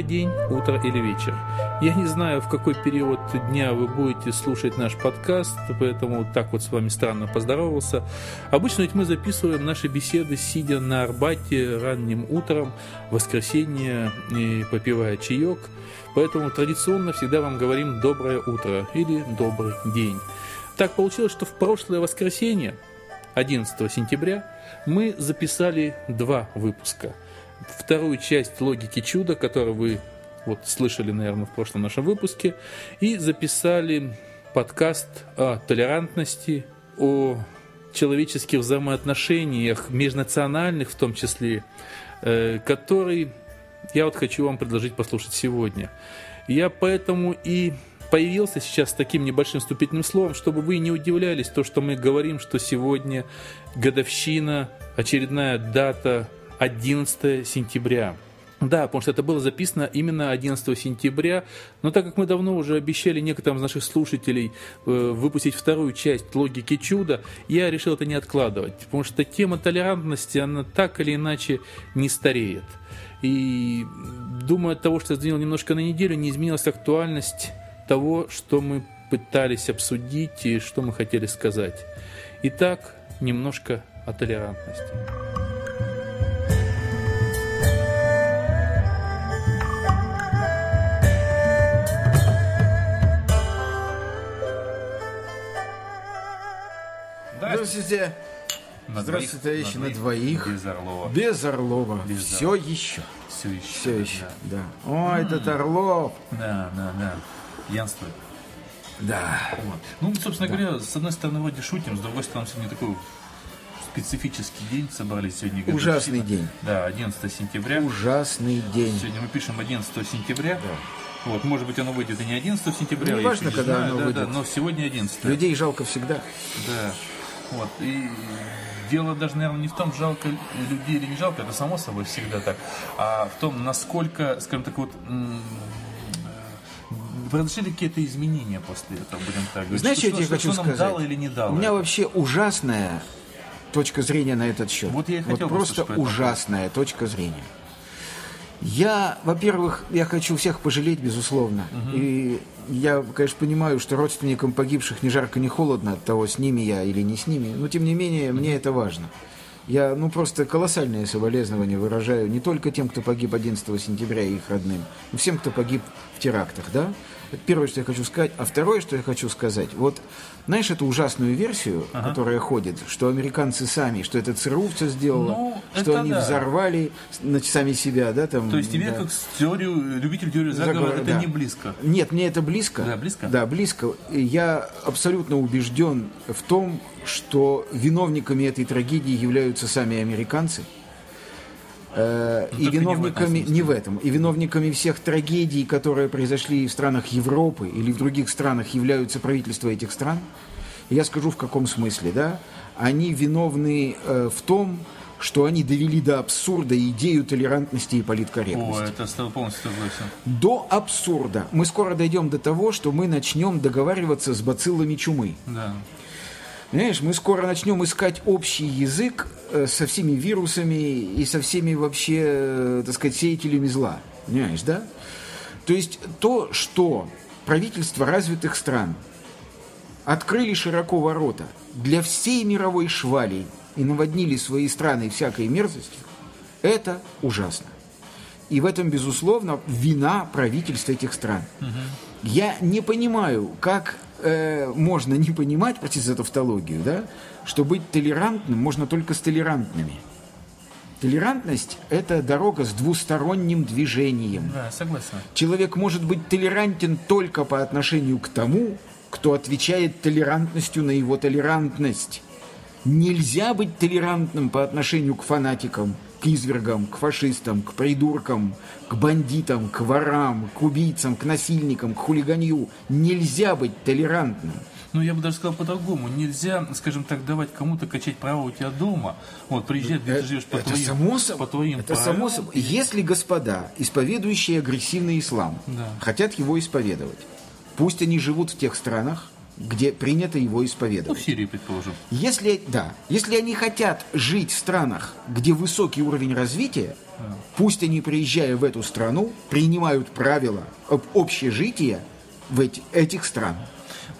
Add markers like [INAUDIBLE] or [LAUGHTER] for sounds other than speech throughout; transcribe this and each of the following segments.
Добрый день, утро или вечер. Я не знаю, в какой период дня вы будете слушать наш подкаст, поэтому так вот с вами странно поздоровался. Обычно ведь мы записываем наши беседы, сидя на Арбате ранним утром, в воскресенье, и попивая чаек. Поэтому традиционно всегда вам говорим «доброе утро» или «добрый день». Так получилось, что в прошлое воскресенье, 11 сентября, мы записали два выпуска – вторую часть логики чуда, которую вы вот слышали, наверное, в прошлом нашем выпуске, и записали подкаст о толерантности, о человеческих взаимоотношениях, межнациональных в том числе, э, который я вот хочу вам предложить послушать сегодня. Я поэтому и появился сейчас с таким небольшим вступительным словом, чтобы вы не удивлялись то, что мы говорим, что сегодня годовщина, очередная дата 11 сентября. Да, потому что это было записано именно 11 сентября, но так как мы давно уже обещали некоторым из наших слушателей э, выпустить вторую часть «Логики чуда», я решил это не откладывать, потому что тема толерантности, она так или иначе не стареет. И думаю, от того, что я сдвинул немножко на неделю, не изменилась актуальность того, что мы пытались обсудить и что мы хотели сказать. Итак, немножко о толерантности. Здравствуйте. На Здравствуйте, двоих, товарищи, на на двоих. Без Орлова. Без Орлова. Без Все еще. Все еще. Все еще. Да. О, этот Орлов. Да, да, да. Пьянствует. Да. Вот. Ну, собственно говоря, с одной стороны, вроде шутим, с другой стороны, сегодня такой специфический день собрались сегодня. годовщина. Ужасный день. Да, 11 сентября. Ужасный день. Сегодня мы пишем 11 сентября. Вот, может быть, оно выйдет и не 11 сентября, Ну, я неважно, еще не когда знаю, оно да, выйдет. да, но сегодня 11 Людей жалко всегда. Да. Вот. И дело даже, наверное, не в том, жалко людей или не жалко, это само собой всегда так, а в том, насколько, скажем так, вот э, произошли какие-то изменения после этого, будем так говорить. Знаете, что, я тебе что, хочу что нам сказать? дало или не дало? У меня вообще ужасная точка зрения на этот счет. Вот я и хотел просто по этому ужасная точка зрения. Я, во-первых, я хочу всех пожалеть, безусловно. И я, конечно, понимаю, что родственникам погибших ни жарко, ни холодно от того, с ними я или не с ними. Но, тем не менее, мне это важно. Я, ну, просто колоссальное соболезнование выражаю не только тем, кто погиб 11 сентября и их родным, но всем, кто погиб в терактах, да? Это первое, что я хочу сказать. А второе, что я хочу сказать, вот, знаешь, эту ужасную версию, которая ходит, что американцы сами, что это ЦРУ все сделало, Ну, что они да. взорвали значит, сами себя, да, там. То есть тебе, да. как теорию, любитель теории заговора, Заговор, это да. не близко. Нет, мне это близко. Да, близко? Да, близко. Я абсолютно убежден в том, что виновниками этой трагедии являются сами американцы. Э, Ну, и виновниками не в этом, и виновниками всех трагедий, которые произошли в странах Европы или в других странах, являются правительства этих стран. Я скажу в каком смысле, да? Они виновны э, в том, что они довели до абсурда идею толерантности и политкорректности О, это с тобой полностью согласен. до абсурда. Мы скоро дойдем до того, что мы начнем договариваться с бациллами чумы. Да. Понимаешь, мы скоро начнем искать общий язык со всеми вирусами и со всеми вообще, э, так сказать, сеятелями зла. Понимаешь, да? То есть то, что правительства развитых стран открыли широко ворота для всей мировой швали и наводнили свои страны всякой мерзостью, это ужасно. И в этом, безусловно, вина правительств этих стран. Я не понимаю, как э, можно не понимать, простите за тавтологию, да, что быть толерантным можно только с толерантными. Толерантность – это дорога с двусторонним движением. Да, согласен. Человек может быть толерантен только по отношению к тому, кто отвечает толерантностью на его толерантность. Нельзя быть толерантным по отношению к фанатикам, к извергам, к фашистам, к придуркам, к бандитам, к ворам, к убийцам, к насильникам, к хулиганью. Нельзя быть толерантным. Ну, я бы даже сказал по-другому. Нельзя, скажем так, давать кому-то качать права у тебя дома. Вот, приезжать, где ты живешь по это твоим, само собой. по твоим это правилам. само собой. Если господа, исповедующие агрессивный ислам, Да. хотят его исповедовать, пусть они живут в тех странах, где принято его Ну, исповедовать. в Сирии, предположим. Если, да, если они хотят жить в странах, где высокий уровень развития, пусть они, приезжая в эту страну, принимают правила об общежития в эти- этих стран.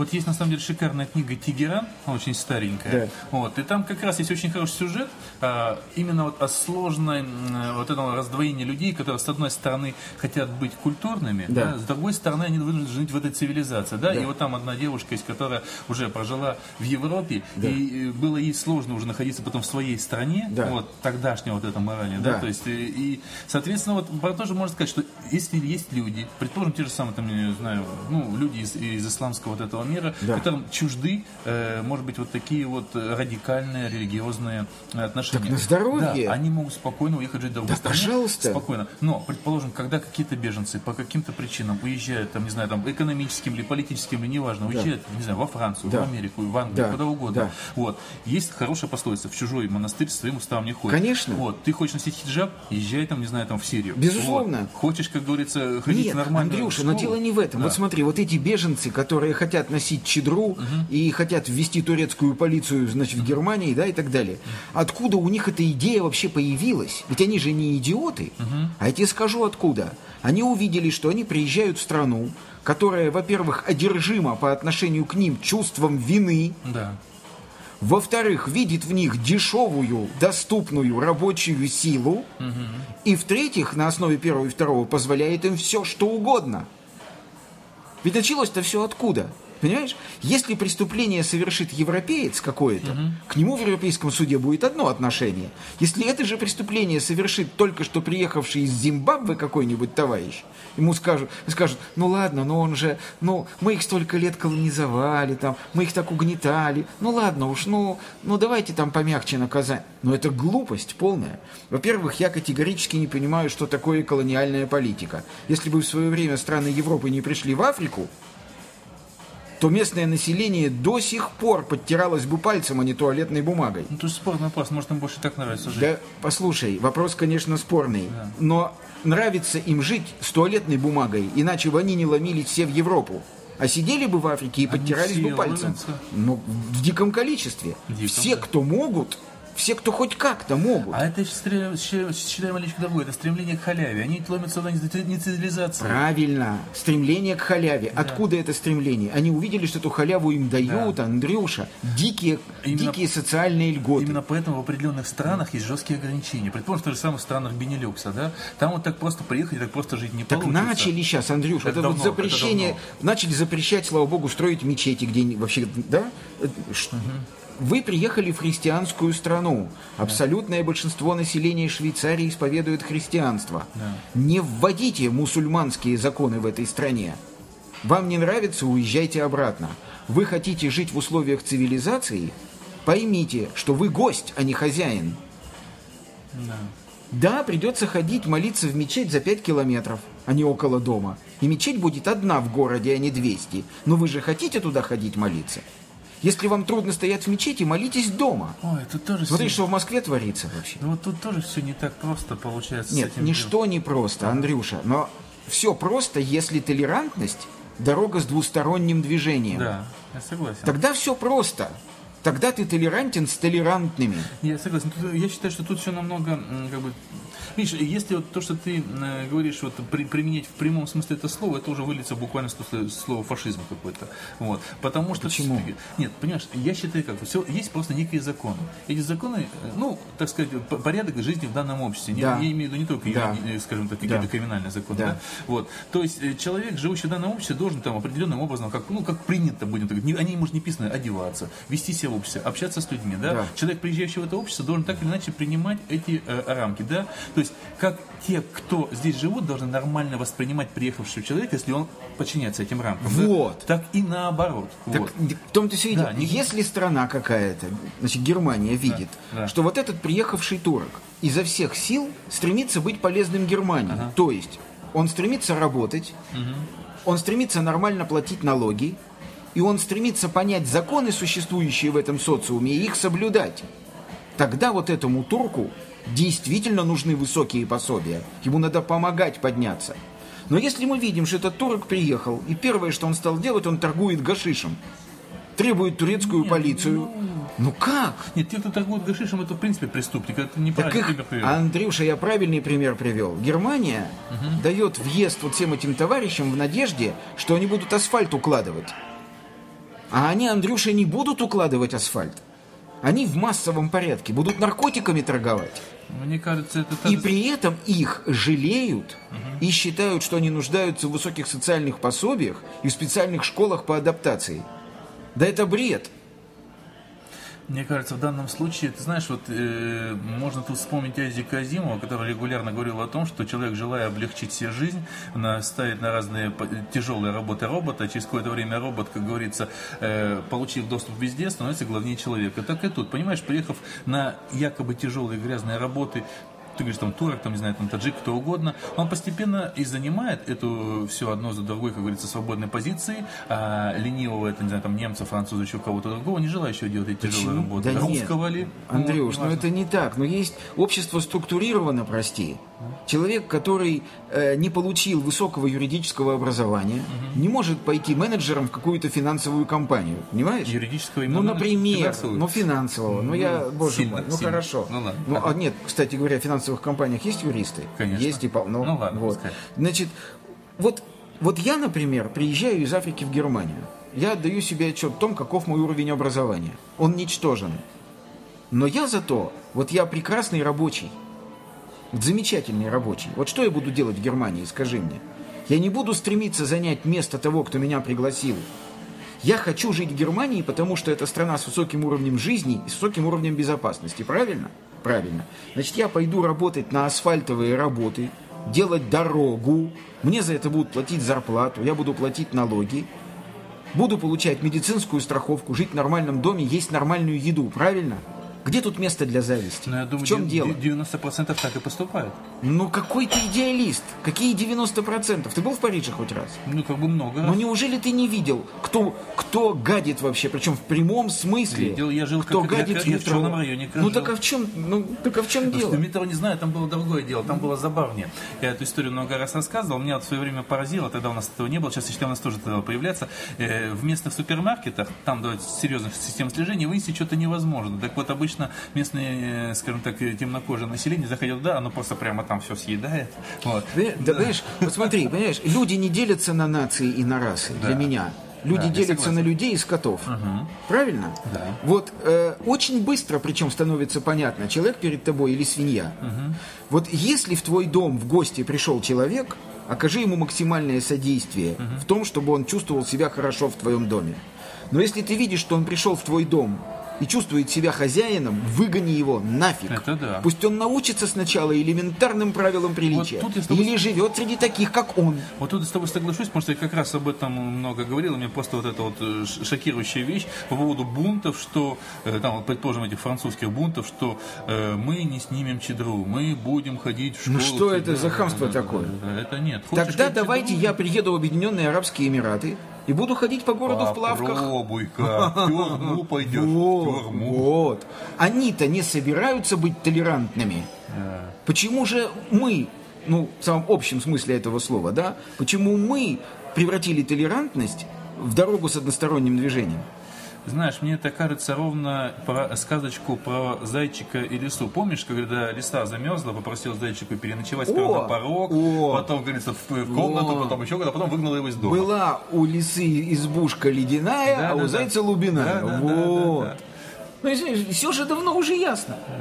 Вот есть на самом деле шикарная книга Тегеран, она очень старенькая. Да. Вот, и там как раз есть очень хороший сюжет, а, именно вот о сложной м, вот этом раздвоении людей, которые с одной стороны хотят быть культурными, Да. да, с другой стороны они вынуждены жить в этой цивилизации. Да? Да. И вот там одна девушка есть, которая уже прожила в Европе, и э, было ей сложно уже находиться потом в своей стране, Да. вот тогдашняя вот эта морали, да, Да. то есть и, и, соответственно вот тоже можно сказать, что если есть люди, предположим те же самые там, я не знаю, ну люди из, из исламского вот этого мира, Да. которым чужды, э, может быть, вот такие вот э, радикальные религиозные отношения. Так на здоровье. Да, они могут спокойно уехать жить в другую Да, страну. пожалуйста. Спокойно. Но, предположим, когда какие-то беженцы по каким-то причинам уезжают, там, не знаю, там, экономическим или политическим, или неважно, уезжают, не знаю, во Францию, Да. в Америку, в Англию, Да. куда угодно. Да. Вот. Есть хорошая пословица, в чужой монастырь своим уставом не ходит. Конечно. Вот. Ты хочешь носить хиджаб, езжай там, не знаю, там, в Сирию. Безусловно. Вот. Хочешь, как говорится, ходить Нет, нормально Андрюша, но дело не в этом. Да. Вот смотри, вот эти беженцы, которые хотят носить чедру и хотят ввести турецкую полицию, значит, в Германии, да, и так далее. Откуда у них эта идея вообще появилась? Ведь они же не идиоты. А я тебе скажу откуда. Они увидели, что они приезжают в страну, которая, во-первых, одержима по отношению к ним чувством вины, Да. во-вторых, видит в них дешевую, доступную рабочую силу, и в-третьих, на основе первого и второго позволяет им все, что угодно. Ведь началось-то все откуда? Понимаешь? Если преступление совершит европеец какое-то, к нему в Европейском суде будет одно отношение. Если это же преступление совершит только что приехавший из Зимбабве какой-нибудь товарищ, ему скажут, скажут, ну ладно, но он же, ну мы их столько лет колонизовали, там, мы их так угнетали, ну ладно уж, ну, ну давайте там помягче наказать. Но это глупость полная. Во-первых, я категорически не понимаю, что такое колониальная политика. Если бы в свое время страны Европы не пришли в Африку, то местное население до сих пор подтиралось бы пальцем, а не туалетной бумагой. Ну, тут спорный вопрос, может, им больше так нравится жить. Да, послушай, вопрос, конечно, спорный, но нравится им жить с туалетной бумагой, иначе бы они не ломились все в Европу. А сидели бы в Африке и подтирались все бы пальцем. ломятся. Ну, в диком количестве. Диком, все, да. кто могут, все, кто хоть как-то могут. А это считаем, маленько другое, это стремление к халяве. Они ломятся туда не за- не цивилизация. Правильно. Стремление к халяве. Откуда это стремление? Они увидели, что эту халяву им дают, Андрюша. Дикие, Именно- дикие социальные льготы. Именно поэтому в определенных странах есть жесткие ограничения. Предположим, в тех же самых странах Бенилюкса, да? Там вот так просто приехать, так просто жить не Так получится. начали сейчас, Андрюш, Это это, вот давно, запрещение, это начали запрещать, слава богу, строить мечети где вообще, да? Ш- Вы приехали в христианскую страну. Абсолютное большинство населения Швейцарии исповедует христианство. Не вводите мусульманские законы в этой стране. Вам не нравится, уезжайте обратно. Вы хотите жить в условиях цивилизации? Поймите, что вы гость, а не хозяин. Да, придется ходить молиться в мечеть за 5 километров, а не около дома. И мечеть будет одна в городе, а не 200. Но вы же хотите туда ходить молиться? Если вам трудно стоять в мечети, молитесь дома. Ой, тут тоже Смотри, все... что в Москве творится вообще. Ну вот тут тоже все не так просто получается. Нет, ничто не просто, Андрюша. Но все просто, если толерантность – дорога с двусторонним движением. делом. Да, я согласен. Тогда все просто. Тогда ты толерантен с толерантными. Я согласен. Тут, я считаю, что тут все намного, как бы, видишь, если вот то, что ты э, говоришь, вот при- применять в прямом смысле это слово, это уже выльется буквально слово фашизм какой-то. Вот. Потому что Почему? Нет, понимаешь, я считаю как, все, есть просто некие законы. Эти законы, э, ну, так сказать, порядок жизни в данном обществе. Да. Я имею в виду не только, Да. скажем так, какие-то Да. криминальные законы. Да. Да. Вот. То есть э, человек, живущий в данном обществе, должен там определенным образом, как, ну, как принято, будем так говорить, они, может, не писаны, одеваться, вести себя в обществе, общаться с людьми, да? Да. Человек, приезжающий в это общество, должен так или иначе принимать эти э, рамки, да? То есть, как те, кто здесь живут, должны нормально воспринимать приехавшего человека, если он подчиняется этим рамкам. да? Вот. Так и наоборот. Так вот. в том-то все и Да, не- Если страна какая-то, значит, Германия видит, да. что вот этот приехавший турок изо всех сил стремится быть полезным Германии. То есть он стремится работать, он стремится нормально платить налоги, и он стремится понять законы, существующие в этом социуме, и их соблюдать, тогда вот этому турку действительно нужны высокие пособия. Ему надо помогать подняться. Но если мы видим, что этот турок приехал, и первое, что он стал делать, он торгует гашишем, требует турецкую полицию. Ну как? Нет, те, кто торгует гашишем, это в принципе преступник. Это Так неправильный их, пример привел. Андрюша, я правильный пример привел. Германия дает въезд вот всем этим товарищам в надежде, что они будут асфальт укладывать. А они, Андрюша, не будут укладывать асфальт. Они в массовом порядке будут наркотиками торговать. Мне кажется, это И при этом их жалеют и считают, что они нуждаются в высоких социальных пособиях и в специальных школах по адаптации. Да это бред. Мне кажется, в данном случае, ты знаешь, вот э, можно тут вспомнить Азика Азимова, который регулярно говорил о том, что человек, желая облегчить себе жизнь, на- ставит на разные тяжелые работы робота, через какое-то время робот, как говорится, э, получив доступ везде, становится главнее человека. Так и тут, понимаешь, приехав на якобы тяжелые грязные работы, ты говоришь, там, турок, там, не знаю, там, таджик, кто угодно, он постепенно и занимает эту все одно за другой, как говорится, свободной позиции, а ленивого, это, не знаю, там, немца, француза, еще кого-то другого, не желающего делать эти тяжелые работы. Да нет. Русского ли? Андрюш, Вот, ну неважно. это не так. Но есть общество структурировано, прости. Человек, который э, не получил высокого юридического образования, не может пойти менеджером в какую-то финансовую компанию. Понимаешь? Юридического Ну, именно например, финансового? ну финансового. Ну, я, боже сильно, мой, ну сильно. хорошо. Ну, ладно. Ну, а нет, кстати говоря, в финансовых компаниях есть юристы? Конечно. Есть и полно. Ну, ладно, вот. пускай. Значит, вот, вот я, например, приезжаю из Африки в Германию. Я отдаю себе отчет о том, каков мой уровень образования. Он ничтожен. Но я зато, вот я прекрасный рабочий, замечательный рабочий. Вот что я буду делать в Германии, скажи мне? Я не буду стремиться занять место того, кто меня пригласил. Я хочу жить в Германии, потому что это страна с высоким уровнем жизни и с высоким уровнем безопасности. Правильно? Правильно. Значит, я пойду работать на асфальтовые работы, делать дорогу. Мне за это будут платить зарплату, я буду платить налоги. Буду получать медицинскую страховку, жить в нормальном доме, есть нормальную еду. Правильно? Где тут место для зависти? Ну, я думаю, в чем де- дело? де- 90% так и поступают. Ну какой ты идеалист? Какие 90%? Ты был в Париже хоть раз? Ну, как бы много Ну раз. неужели ты не видел, кто, кто гадит вообще, причем в прямом смысле? Видел, я жил кто как- я- гадит я в в метро? черном районе как Ну жил. так а в чем, ну так а в чем Потому дело? что метро не знаю, там было другое дело, там было забавнее. Я эту историю много раз рассказывал, меня вот в свое время поразило, тогда у нас этого не было, сейчас я считаю, у нас тоже это стало появляться. Э, в местных супермаркетах, там давайте серьезных систем слежения, выяснить что-то невозможно. Так вот, обычно местные, э, скажем так, э, темнокожее население заходит туда, оно просто прямо там все съедает. Вот. Понимаешь? Да, понимаешь, вот смотри, понимаешь, люди не делятся на нации и на расы, для Да. меня. Люди Да, делятся на людей и скотов. Правильно? Да. Вот э, очень быстро, причем становится понятно, человек перед тобой или свинья. Вот если в твой дом в гости пришел человек, окажи ему максимальное содействие в том, чтобы он чувствовал себя хорошо в твоем доме. Но если ты видишь, что он пришел в твой дом и чувствует себя хозяином, выгони его нафиг. Это да. Пусть он научится сначала элементарным правилам приличия. с тобой- Или живет среди таких, как он. Вот тут я с тобой соглашусь, потому что я как раз об этом много говорил, и мне просто вот эта вот э, шокирующая вещь по поводу бунтов, что, э, там, вот, предположим, этих французских бунтов, что э, мы не снимем чедру, мы будем ходить в школу. Ну что это за хамство да, такое? да, да, Это нет. Хочешь Тогда давайте чедру? я приеду в Объединенные Арабские Эмираты и буду ходить по городу в плавках. Попробуй-ка, в тюрьму [LAUGHS] пойдешь, в Вот, тюрьму. вот. Они-то не собираются быть толерантными. Почему же мы, ну, в самом общем смысле этого слова, да, почему мы превратили толерантность в дорогу с односторонним движением? Знаешь, мне это кажется ровно про сказочку про зайчика и лису. Помнишь, когда лиса замерзла, попросил зайчику переночевать сперва на порог, О! потом, говорится, в, в комнату, О! потом еще куда, потом выгнала его из дома. Была у лисы избушка ледяная, Да, а да, у да. зайца лубиная. Да, да, да, вот. да, да. Ну, все же давно уже ясно. Ну,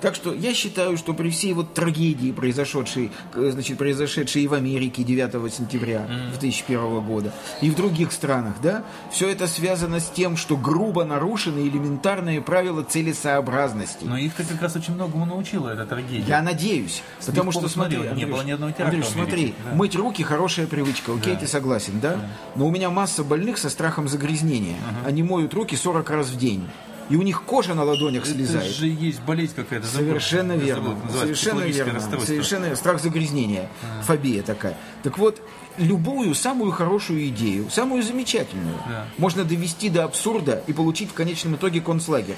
так что я считаю, что при всей вот трагедии, произошедшей, значит, произошедшей и в Америке 9 сентября 2001 года, и в других странах, да, все это связано с тем, что грубо нарушены элементарные правила целесообразности. Но их-то как раз очень многому научила эта трагедия. Я надеюсь, потому что смотри, не Андрюш, было ни одного теракта Андрюш, смотри, да. мыть руки хорошая привычка, окей, ты согласен, да? Но у меня масса больных со страхом загрязнения. Они моют руки 40 раз в день. И у них кожа на ладонях слезает. Это же есть болезнь какая-то. забыл. Совершенно Я верно. забыл, Совершенно верно. Совершенно верно. страх загрязнения, фобия такая. Так вот, любую самую хорошую идею, самую замечательную, Да. можно довести до абсурда и получить в конечном итоге концлагерь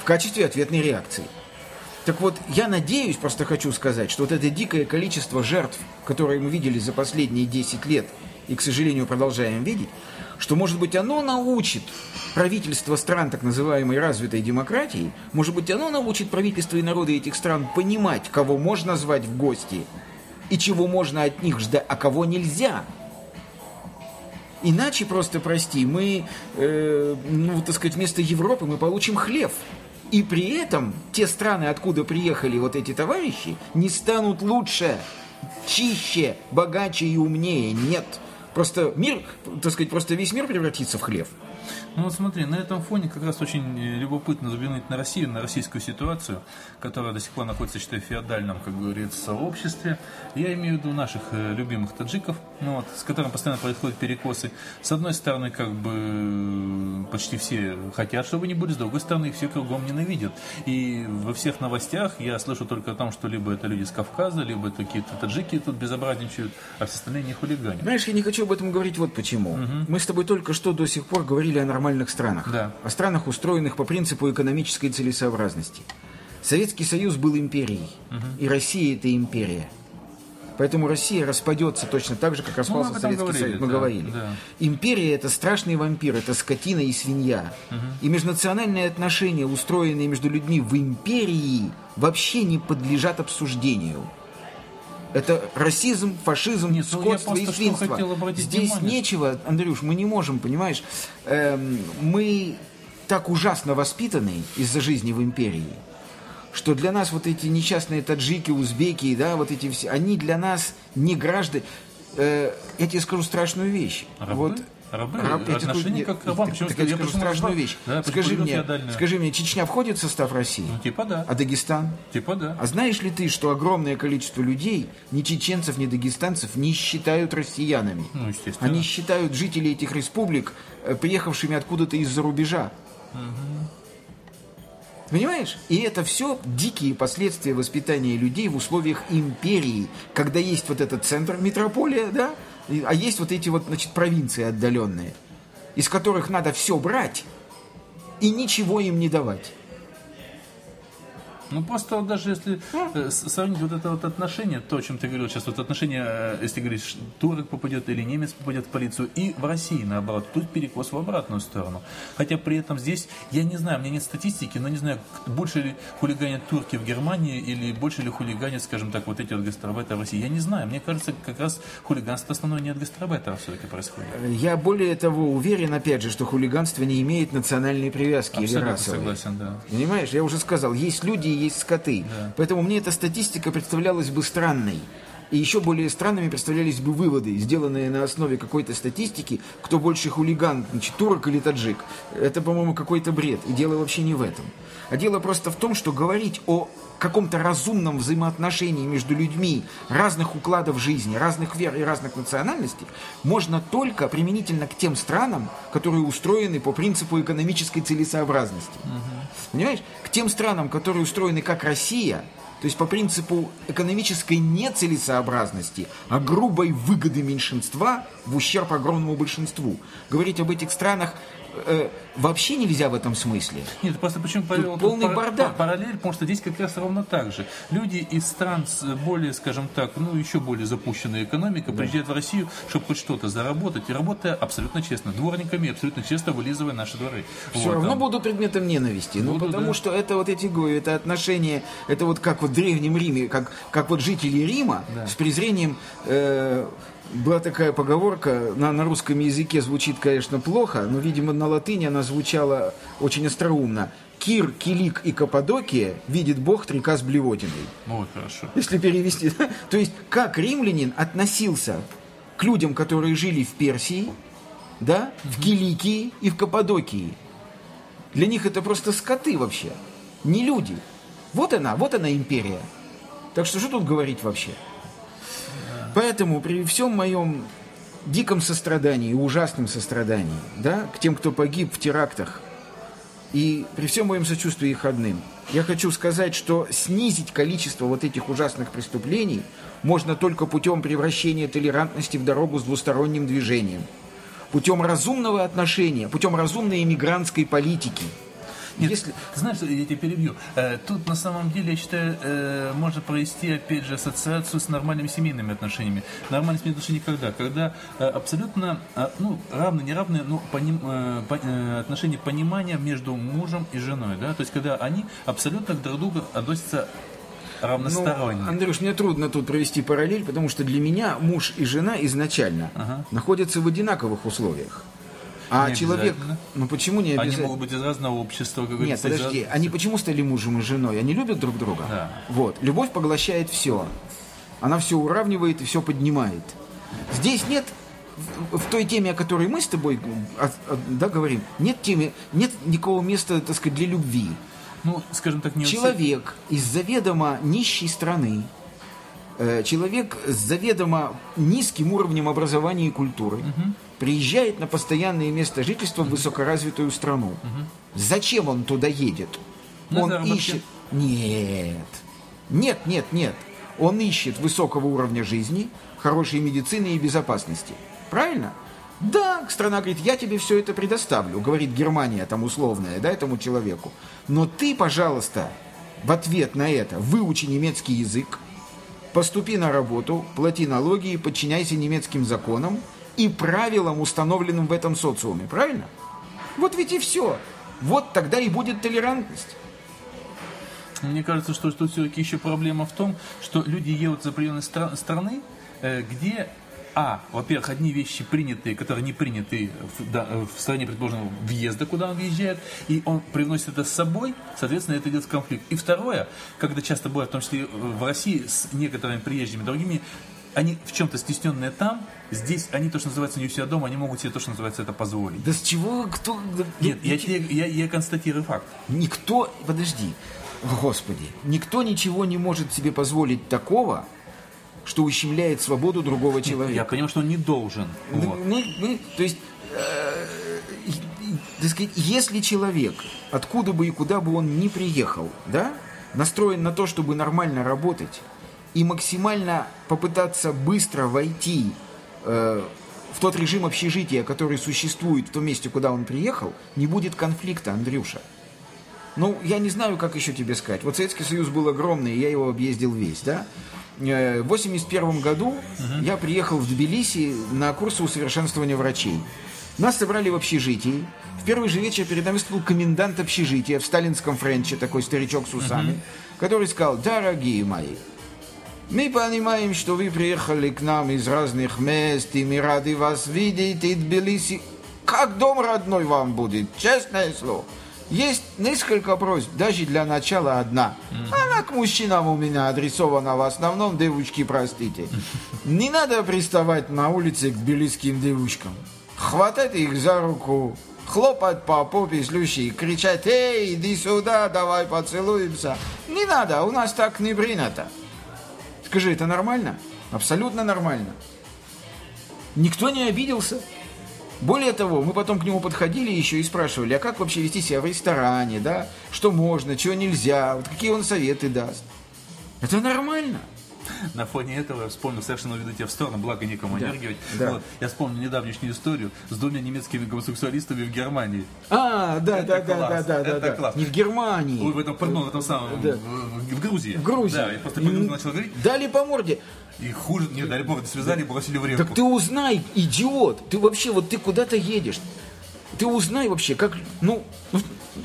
в качестве ответной реакции. Так вот, я надеюсь, просто хочу сказать, что вот это дикое количество жертв, которые мы видели за последние 10 лет, и, к сожалению, продолжаем видеть, что, может быть, оно научит правительство стран так называемой развитой демократии, может быть, оно научит правительство и народы этих стран понимать, кого можно звать в гости, и чего можно от них ждать, а кого нельзя. Иначе, просто прости, мы, э, ну, так сказать, вместо Европы мы получим хлев. И при этом те страны, откуда приехали вот эти товарищи, не станут лучше, чище, богаче и умнее. Нет. Просто мир, так сказать, просто весь мир превратится в хлев. Ну вот смотри, на этом фоне как раз очень э, любопытно взглянуть на Россию, на российскую ситуацию, которая до сих пор находится, считай, в феодальном, как говорится, сообществе. Я имею в виду наших э, любимых таджиков, ну вот, с которыми постоянно происходят перекосы. С одной стороны, как бы э, почти все хотят, чтобы они были, с другой стороны, их все кругом ненавидят. И во всех новостях я слышу только о том, что либо это люди с Кавказа, либо это какие-то таджики тут безобразничают, а все остальные не хулиганят. Знаешь, я не хочу об этом говорить вот почему. Мы с тобой только что до сих пор говорили о нормальных странах. Да. О странах, устроенных по принципу экономической целесообразности. Советский Союз был империей, и Россия – это империя. Поэтому Россия распадется точно так же, как распался об этом Советский говорили, Союз. Мы да, говорили. да. Империя – это страшный вампир, это скотина и свинья. И межнациональные отношения, устроенные между людьми в империи, вообще не подлежат обсуждению. Это расизм, фашизм, Нет, ну, скотство и просто что свинство. Здесь внимание. нечего, Андрюш, мы не можем, понимаешь, эм, мы так ужасно воспитаны из-за жизни в империи, что для нас вот эти несчастные таджики, узбеки, да, вот эти все, они для нас не граждане. Э, я тебе скажу страшную вещь. Рабы? Вот, Рабы? раб- Отношение скажу- как к рабам? Так- так я я тебе скажу почему страшную назвал? вещь. Да, скажи мне, скажи мне, Чечня входит в состав России? Ну, типа да. А Дагестан? Типа да. А знаешь ли ты, что огромное количество людей, ни чеченцев, ни дагестанцев, не считают россиянами? Ну, естественно. Они считают жителей этих республик э, приехавшими откуда-то из-за рубежа. Понимаешь? И это все дикие последствия воспитания людей в условиях империи, когда есть вот этот центр, метрополия, да, а есть вот эти вот, значит, провинции отдаленные, из которых надо все брать и ничего им не давать. Ну, просто вот даже если э, сравнить вот это вот отношение, то, о чем ты говорил сейчас, вот отношение, э, если говоришь, турок попадет или немец попадет в полицию, и в России, наоборот, тут перекос в обратную сторону. Хотя при этом здесь, я не знаю, у меня нет статистики, но не знаю, больше ли хулиганят турки в Германии или больше ли хулиганят, скажем так, вот эти вот гастарбайтеры в России. Я не знаю, мне кажется, как раз хулиганство основное не от гастарбайтеров все-таки происходит. Я более того уверен, опять же, что хулиганство не имеет национальной привязки или Абсолютно расовой. согласен, да. Понимаешь, я уже сказал, есть люди есть скоты. Поэтому мне эта статистика представлялась бы странной. И еще более странными представлялись бы выводы, сделанные на основе какой-то статистики, кто больше хулиган, значит, турок или таджик. Это, по-моему, какой-то бред. И дело вообще не в этом. А дело просто в том, что говорить о каком-то разумном взаимоотношении между людьми разных укладов жизни, разных вер и разных национальностей можно только применительно к тем странам, которые устроены по принципу экономической целесообразности. Понимаешь? К тем странам, которые устроены как Россия, то есть по принципу экономической нецелесообразности, а грубой выгоды меньшинства в ущерб огромному большинству. Говорить об этих странах э, вообще нельзя в этом смысле. Нет, просто почему повел полный пар- бардак. пар- параллель, потому что здесь как раз ровно так же. Люди из стран с более, скажем так, ну еще более запущенной экономикой приезжают в Россию, чтобы хоть что-то заработать, и работая абсолютно честно, дворниками абсолютно честно вылизывая наши дворы. Все Вот, равно там. будут предметом ненависти. Ну, Будут, потому да. что это вот эти говорю, это отношения, это вот как вот в Древнем Риме, как, как вот жители Рима с презрением э, была такая поговорка, на, на русском языке звучит, конечно, плохо, но, видимо, на латыни она звучала очень остроумно. Кир, Килик и Каппадокия видит Бог трека с блевотиной. Вот, хорошо. Если перевести. [LAUGHS] То есть, как римлянин относился к людям, которые жили в Персии, да, в Киликии и в Каппадокии. Для них это просто скоты вообще, не люди. Вот она, вот она империя. Так что что тут говорить вообще? Поэтому при всем моем диком сострадании, ужасном сострадании, да, к тем, кто погиб в терактах И при всем моем сочувствии их одним, я хочу сказать, что снизить количество вот этих ужасных преступлений можно только путем превращения толерантности в дорогу с двусторонним движением, путем разумного отношения, путем разумной иммигрантской политики – нет, Если... Знаешь, я тебя перебью. Э, тут на самом деле, я считаю, э, можно провести, опять же, ассоциацию с нормальными семейными отношениями. Нормальные семейные отношения когда? Когда э, абсолютно, ну, равные, неравные, ну, поним, отношения понимания между мужем и женой, да, то есть когда они абсолютно друг к другу относятся равносторонне. Ну, Андрюш, мне трудно тут провести параллель, потому что для меня муж и жена изначально ага. находятся в одинаковых условиях. А не человек, ну почему не обязательно? Они могут быть из разного общества. Как Нет, подожди, из... они почему стали мужем и женой? Они любят друг друга? Да. Вот, любовь поглощает все. Она все уравнивает и все поднимает. Здесь нет в той теме, о которой мы с тобой да, говорим, нет темы, нет никакого места, так сказать, для любви. Ну, скажем так, не Человек из заведомо нищей страны, э, человек с заведомо низким уровнем образования и культуры, угу приезжает на постоянное место жительства в высокоразвитую страну. Зачем он туда едет? На он заработки. ищет... Нет. Нет, нет, нет. Он ищет высокого уровня жизни, хорошей медицины и безопасности. Правильно? Да, страна говорит, я тебе все это предоставлю, говорит Германия там условная, да, этому человеку. Но ты, пожалуйста, в ответ на это выучи немецкий язык, поступи на работу, плати налоги и подчиняйся немецким законам, и правилам, установленным в этом социуме. Правильно? Вот ведь и все. Вот тогда и будет толерантность. Мне кажется, что, что все-таки еще проблема в том, что люди едут за пределы стра- страны, э, где а, во-первых, одни вещи принятые, которые не приняты в, да, в стране, предположим, въезда, куда он въезжает, и он привносит это с собой, соответственно, это идет в конфликт. И второе, когда часто бывает, в том числе в России, с некоторыми приезжими другими, они в чем-то стесненные там, здесь они то, что называется не у себя дома, они могут себе то, что называется это позволить. Да с чего кто? Нет, я, я, я, я констатирую факт. Никто, подожди, господи, никто ничего не может себе позволить такого, что ущемляет свободу другого человека. Я понимаю, что он не должен. Вот. мы, мы, то есть, э, так сказать, если человек, откуда бы и куда бы он ни приехал, да, настроен на то, чтобы нормально работать, и максимально попытаться быстро войти э, в тот режим общежития, который существует в том месте, куда он приехал, не будет конфликта, Андрюша. Ну, я не знаю, как еще тебе сказать. Вот Советский Союз был огромный, я его объездил весь, да? Э, в 81 году угу. я приехал в Тбилиси на курсы усовершенствования врачей. Нас собрали в общежитии. В первый же вечер перед нами был комендант общежития в сталинском френче, такой старичок с усами, угу. который сказал, дорогие мои, мы понимаем, что вы приехали к нам из разных мест, и мы рады вас видеть, и Тбилиси как дом родной вам будет, честное слово. Есть несколько просьб, даже для начала одна. Она к мужчинам у меня адресована в основном, девочки, простите. [LAUGHS] Не надо приставать на улице к тбилисским девушкам. Хватать их за руку, хлопать по попе слющей, кричать «Эй, иди сюда, давай поцелуемся». Не надо, у нас так не принято. Скажи, это нормально? Абсолютно нормально. Никто не обиделся. Более того, мы потом к нему подходили еще и спрашивали, а как вообще вести себя в ресторане, да? Что можно, чего нельзя, вот какие он советы даст. Это нормально. На фоне этого я вспомнил, совершенно уведу тебя в сторону, благо некому да, энергировать. Да. Вот, я вспомнил недавнюю историю с двумя немецкими гомосексуалистами в Германии. А, да, это да, класс, да, да, да, это да. класс. Не в Германии. Ой, в этом, пардон, в этом самом, да. в, в Грузии. В Грузии. Да, я просто начал говорить. Дали по морде. И хуже, не дали бог, связали и бросили в реку. Так ты узнай, идиот, ты вообще, вот ты куда-то едешь. Ты узнай вообще, как, ну, ну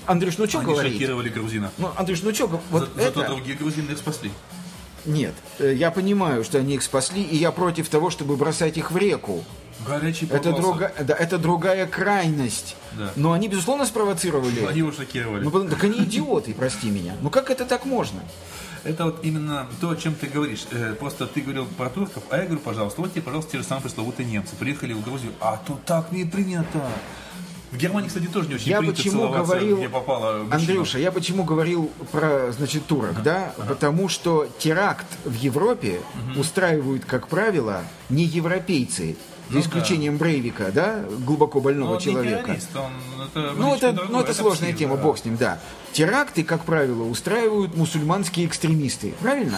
Андрюш, ну что Они говорить? шокировали грузинов. Ну, Андрюш, ну что, вот За, это... Зато другие грузины их спасли. Нет, э, я понимаю, что они их спасли, и я против того, чтобы бросать их в реку. Горячий это, друга, да, это другая крайность. Да. Но они, безусловно, спровоцировали. Они его шокировали. Ну, так они идиоты, прости меня. Ну как это так можно? Это вот именно то, о чем ты говоришь. Э, просто ты говорил про турков, а я говорю, пожалуйста, вот тебе, пожалуйста, те же самые пресловутые немцы. Приехали в Грузию, а тут так не принято. В Германии, кстати, тоже не очень Я принято почему говорил, где попало мужчина. Андрюша, я почему говорил про, значит, турок, да? Потому что теракт в Европе устраивают, как правило, не европейцы, за Ну исключением Брейвика, да, глубоко Но больного он не человека. террорист, он, это Ну, это, другое, ну, это сложная псих, тема, да. бог с ним, да. Теракты, как правило, устраивают мусульманские экстремисты, правильно?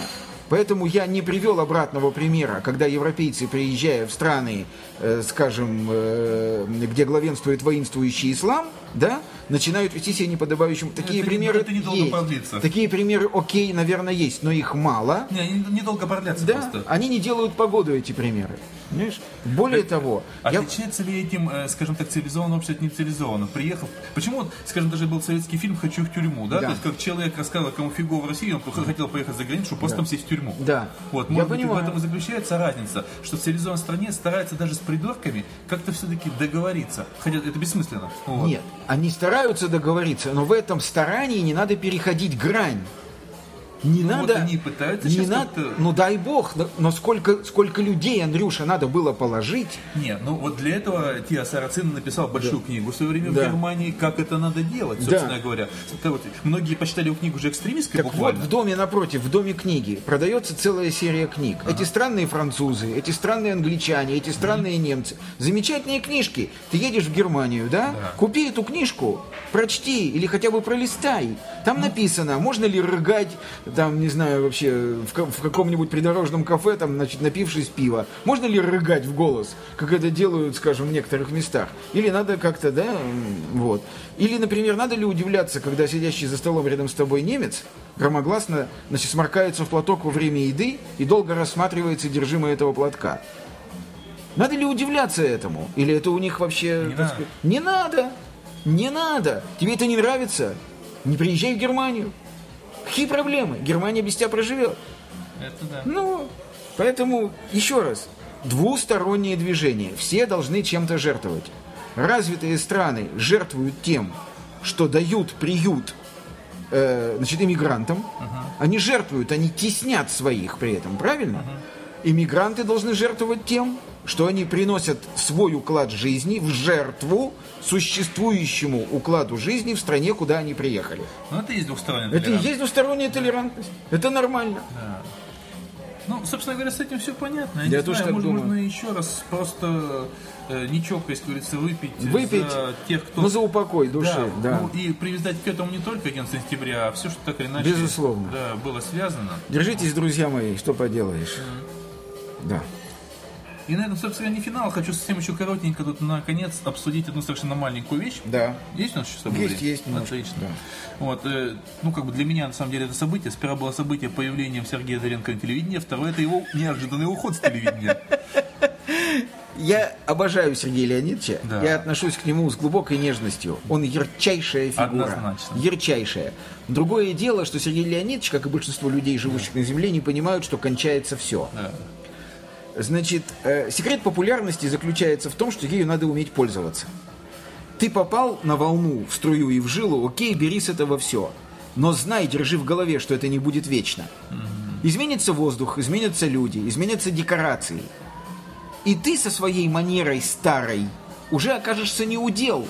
Поэтому я не привел обратного примера, когда европейцы, приезжая в страны, э, скажем, э, где главенствует воинствующий ислам, да, начинают вести себя неподобающим. Такие Это примеры это недолго есть. продлится. Такие примеры, окей, наверное, есть, но их мало. Не, они недолго продлятся Да, просто. они не делают погоду, эти примеры. Понимаешь? Более того, я- Отличается ли этим, э, скажем так, цивилизованное общество от нецивилизованного? Приехав... Почему, вот, скажем, даже был советский фильм «Хочу в тюрьму», да? Да. То есть, как человек рассказывал, кому фигово в России, он хотел поехать за границу, чтобы просто там сесть в тюрьму. Да. Вот, Я может быть, понимаю. в этом и заключается разница, что в цивилизованной стране стараются даже с придурками как-то все-таки договориться. Хотя это бессмысленно. Вот. Нет, они стараются договориться, но в этом старании не надо переходить грань. Не Ну, надо. вот они пытаются не надо, ну дай бог, но, сколько, сколько людей, Андрюша, надо было положить. Не, ну вот для этого Тиа Сарацин написал большую книгу в свое время Да. в Германии, как это надо делать, собственно Да. говоря. Это вот, многие посчитали его книгу уже экстремистской Так буквально. вот, в доме напротив, в доме книги, продается целая серия книг. Эти странные французы, эти странные англичане, эти странные немцы. Замечательные книжки. Ты едешь в Германию, да? Купи эту книжку, прочти или хотя бы пролистай. Там написано, можно ли рыгать, там, не знаю, вообще, в, в каком-нибудь придорожном кафе, там, значит, напившись пива. Можно ли рыгать в голос, как это делают, скажем, в некоторых местах? Или надо как-то, да, вот. Или, например, надо ли удивляться, когда сидящий за столом рядом с тобой немец громогласно, значит, сморкается в платок во время еды и долго рассматривает содержимое этого платка? Надо ли удивляться этому? Или это у них вообще... Не надо. сказать, не надо! Не надо! Тебе это не нравится? Не приезжай в Германию. Какие проблемы? Германия без тебя проживет. Это да. Ну, поэтому, еще раз, двустороннее движение. Все должны чем-то жертвовать. Развитые страны жертвуют тем, что дают приют э, значит, иммигрантам. Они жертвуют, они теснят своих при этом, правильно? Иммигранты должны жертвовать тем, что они приносят свой уклад жизни в жертву существующему укладу жизни в стране, куда они приехали. Ну, это есть двухсторонняя Это и толерантность. есть двусторонняя толерантность. Это нормально. Ну, собственно говоря, с этим все понятно. Я, Я не тоже знаю, так может, думаю. можно еще раз просто э, не чокаясь, говорится, выпить, Выпить, за тех, кто... ну, за упокой души, да. Ну, и привязать к этому не только 11 сентября, а все, что так или иначе Безусловно. Да, было связано. Держитесь, друзья мои, что поделаешь. Да. И на этом, собственно, не финал. Хочу совсем еще коротенько тут наконец обсудить одну совершенно маленькую вещь. Да. Есть у нас еще с тобой Есть, есть немножко, Отлично. да. Вот, э, ну, как бы для меня, на самом деле, это событие. Сперва было событие появлением Сергея Доренко на телевидении, второе – это его неожиданный уход с телевидения. Я обожаю Сергея Леонидовича. Да. Я отношусь к нему с глубокой нежностью. Он ярчайшая фигура. Однозначно. Ярчайшая. Другое дело, что Сергей Леонидович, как и большинство людей, живущих на Земле, не понимают, что кончается все. Да. Значит, э, секрет популярности заключается в том, что ею надо уметь пользоваться. Ты попал на волну, в струю и в жилу, окей, бери с этого все. Но знай, держи в голове, что это не будет вечно. Изменится воздух, изменятся люди, изменятся декорации. И ты со своей манерой старой уже окажешься не у дел.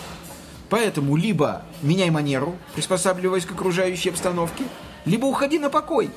Поэтому либо меняй манеру, приспосабливаясь к окружающей обстановке, либо уходи на покой.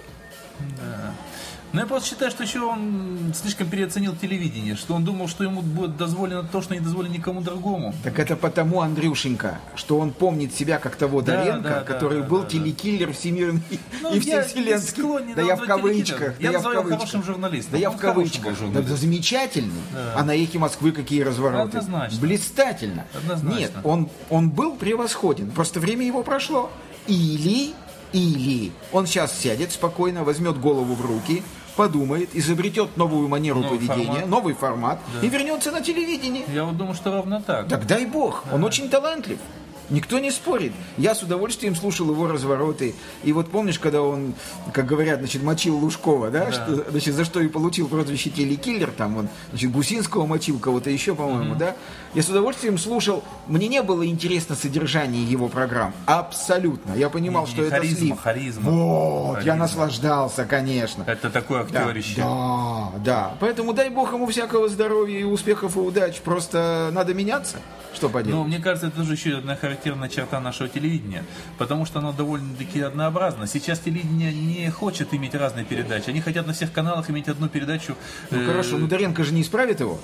Но я просто считаю, что еще он слишком переоценил телевидение, что он думал, что ему будет дозволено то, что не дозволено никому другому. Так это потому, Андрюшенька, что он помнит себя как того Да, Доренко, да, да, который да, был да, да. телекиллер всемирный [LAUGHS] Ну, и я склонен Да я в кавычках. телекиллером. Да Я я в кавычках. хорошим журналистом. Да я в кавычках. Да, журналист. да замечательный. А на эхе Москвы какие развороты. Однозначно. Блистательно. Однозначно. Нет, он, он был превосходен. Просто время его прошло. Или, или он сейчас сядет спокойно, возьмет голову в руки, подумает, изобретет новую манеру Новый поведения, формат. новый формат и вернется на телевидение. Я вот думаю, что ровно так. Так дай бог, он очень талантлив. Никто не спорит. Я с удовольствием слушал его развороты. И вот помнишь, когда он, как говорят, значит, мочил Лужкова, да, Что, значит, за что и получил прозвище телекиллер, там он, значит, Гусинского мочил, кого-то еще, по-моему, да? Я с удовольствием слушал. Мне не было интересно содержание его программ. Абсолютно. Я понимал, Не, что не, это харизма, слив. харизма. Вот, я Харизма. наслаждался, конечно. Это такое Да, актерище. да, да. Поэтому дай бог ему всякого здоровья и успехов и удач. Просто надо меняться. Что поделать? Но мне кажется, это тоже еще одна характерная черта нашего телевидения, потому что оно довольно-таки однообразно. Сейчас телевидение не хочет иметь разные передачи, они хотят на всех каналах иметь одну передачу. Ну э, хорошо, ну Доренко же не исправит его.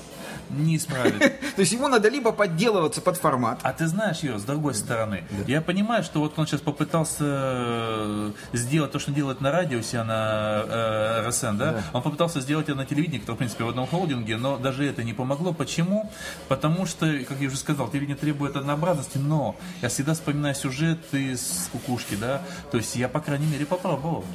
Не исправит. [LAUGHS] То есть ему надо либо подделываться под формат. А ты знаешь, Юра, с другой стороны, я понимаю, что вот он сейчас попытался э, сделать то, что делает на радио у себя на э, РСН, да? Он попытался сделать это на телевидении, кто, в принципе, в одном холдинге, но даже это не помогло. Почему? Потому что, как я уже сказал, телевидение требует однообразности, но я всегда вспоминаю сюжет из кукушки, да? То есть я, по крайней мере, попробовал.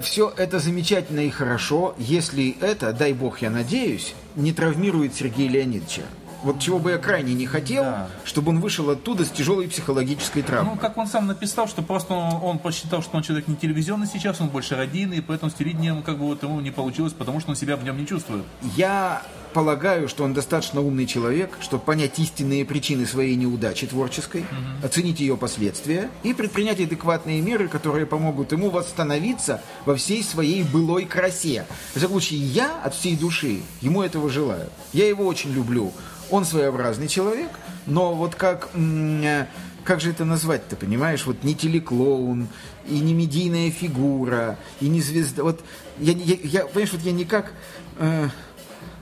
Все это замечательно и хорошо, если это, дай бог, я надеюсь, не травмирует Сергея Леонидовича. Вот чего бы я крайне не хотел, Да. чтобы он вышел оттуда с тяжелой психологической травмой. Ну, как он сам написал, что просто он, он посчитал, что он человек не телевизионный сейчас, он больше радийный, и поэтому с телевидением как бы вот ему не получилось, потому что он себя в нем не чувствует. Я полагаю, что он достаточно умный человек, чтобы понять истинные причины своей неудачи творческой, оценить ее последствия и предпринять адекватные меры, которые помогут ему восстановиться во всей своей былой красе. В всяком случае, я от всей души ему этого желаю. Я его очень люблю. Он своеобразный человек, но вот как... э, Как же это назвать-то, понимаешь? Вот не телеклоун, и не медийная фигура, и не звезда. Вот я, я, я- понимаешь, вот я не как... э,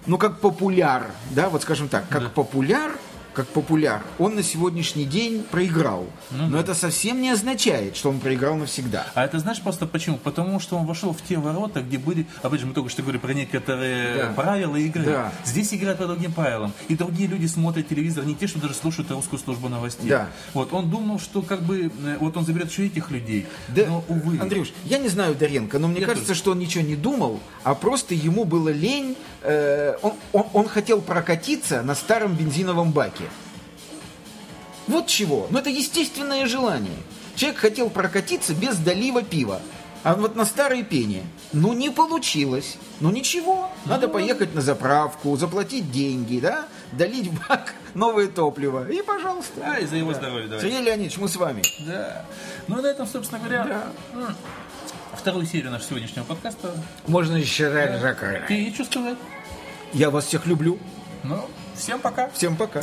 ну, как популяр, да, вот скажем так, как популяр, как популяр, он на сегодняшний день проиграл. Но это совсем не означает, что он проиграл навсегда. А это знаешь просто почему? Потому что он вошел в те ворота, где были, опять же, мы только что говорили про некоторые Да. правила игры. Да. Здесь играют по другим правилам. И другие люди смотрят телевизор, не те, что даже слушают русскую службу новостей. Да. Вот он думал, что как бы э, вот он заберет еще этих людей. Да, но, увы. Андрюш, я не знаю Доренко, но мне Я кажется, тоже. что он ничего не думал, а просто ему было лень. э, он, он- он хотел прокатиться на старом бензиновом баке. Вот чего. Ну, это естественное желание. Человек хотел прокатиться без долива пива. А вот на старой пене. Ну, не получилось. Ну, ничего. Надо поехать на заправку, заплатить деньги, да? Долить в бак [LAUGHS] новое топливо. И, пожалуйста. А, и за его здоровье давай. Сергей Леонидович, мы с вами. Да. Ну, на этом, собственно говоря, Да. вторую серию нашего сегодняшнего подкаста. Можно еще раз закрыть. И что сказать? Я вас всех люблю. Ну, всем пока. Всем пока.